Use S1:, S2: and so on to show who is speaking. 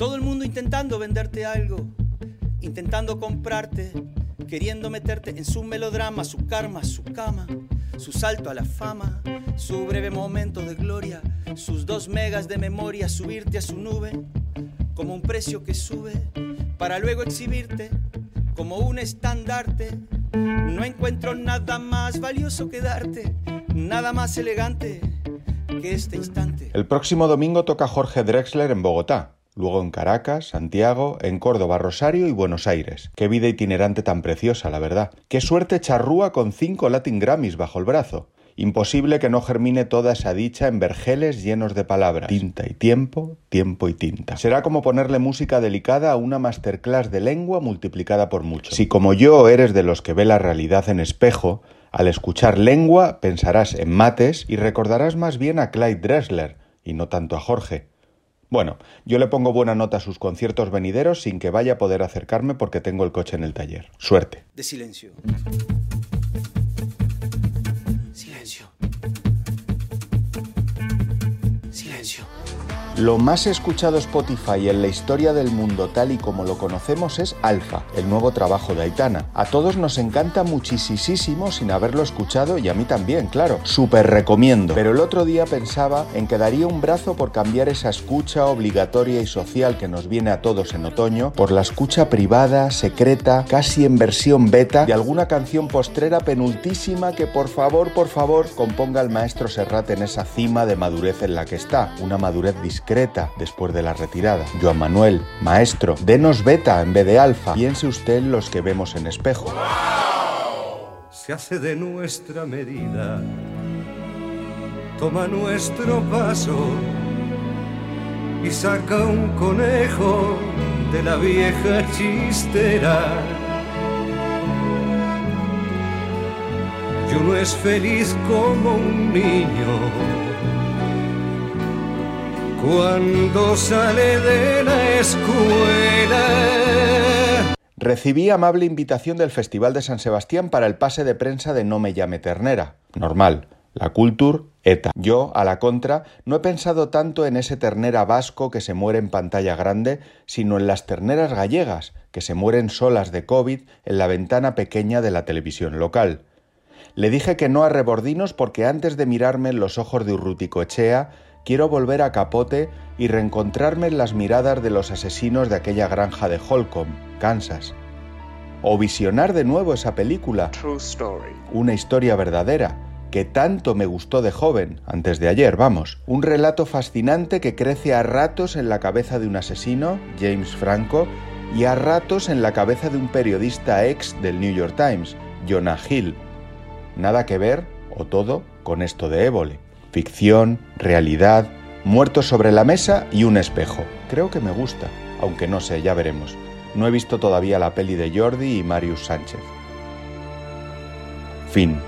S1: Todo el mundo intentando venderte algo, intentando comprarte, queriendo meterte en su melodrama, su karma, su cama, su salto a la fama, su breve momento de gloria, sus dos megas de memoria, subirte a su nube como un precio que sube para luego exhibirte como un estandarte. No encuentro nada más valioso que darte, nada más elegante que este instante.
S2: El próximo domingo toca Jorge Drexler en Bogotá. Luego en Caracas, Santiago, en Córdoba, Rosario y Buenos Aires. Qué vida itinerante tan preciosa, la verdad. Qué suerte charrúa con cinco Latin Grammys bajo el brazo. Imposible que no germine toda esa dicha en vergeles llenos de palabras. Tinta y tiempo, tiempo y tinta. Será como ponerle música delicada a una masterclass de lengua multiplicada por mucho. Si como yo eres de los que ve la realidad en espejo, al escuchar lengua pensarás en mates y recordarás más bien a Clyde Dressler y no tanto a Jorge. Bueno, yo le pongo buena nota a sus conciertos venideros sin que vaya a poder acercarme porque tengo el coche en el taller. Suerte.
S1: De silencio. Silencio.
S2: Lo más escuchado Spotify en la historia del mundo tal y como lo conocemos es Alfa, el nuevo trabajo de Aitana. A todos nos encanta muchísimo sin haberlo escuchado y a mí también, claro. Súper recomiendo. Pero el otro día pensaba en que daría un brazo por cambiar esa escucha obligatoria y social que nos viene a todos en otoño por la escucha privada, secreta, casi en versión beta de alguna canción postrera penultísima que por favor, por favor, componga el maestro Serrat en esa cima de madurez en la que está. Una madurez discreta después de la retirada. Joan Manuel, maestro, denos beta en vez de alfa. Piense usted los que vemos en espejo.
S3: Se hace de nuestra medida, toma nuestro paso y saca un conejo de la vieja chistera. Y uno es feliz como un niño cuando sale de la escuela.
S2: Recibí amable invitación del Festival de San Sebastián para el pase de prensa de No me llame ternera. Normal. La culture, ETA. Yo, a la contra, no he pensado tanto en ese ternera vasco que se muere en pantalla grande, sino en las terneras gallegas, que se mueren solas de COVID en la ventana pequeña de la televisión local. Le dije que no a Rebordinos porque antes de mirarme en los ojos de Urrutico Echea, quiero volver a Capote y reencontrarme en las miradas de los asesinos de aquella granja de Holcomb, Kansas. O visionar de nuevo esa película,
S4: True Story.
S2: una historia verdadera, que tanto me gustó de joven, antes de ayer, vamos. Un relato fascinante que crece a ratos en la cabeza de un asesino, James Franco, y a ratos en la cabeza de un periodista ex del New York Times, Jonah Hill. Nada que ver, o todo, con esto de Évole. Ficción, realidad, muertos sobre la mesa y un espejo. Creo que me gusta, aunque no sé, ya veremos. No he visto todavía la peli de Jordi y Marius Sánchez. Fin.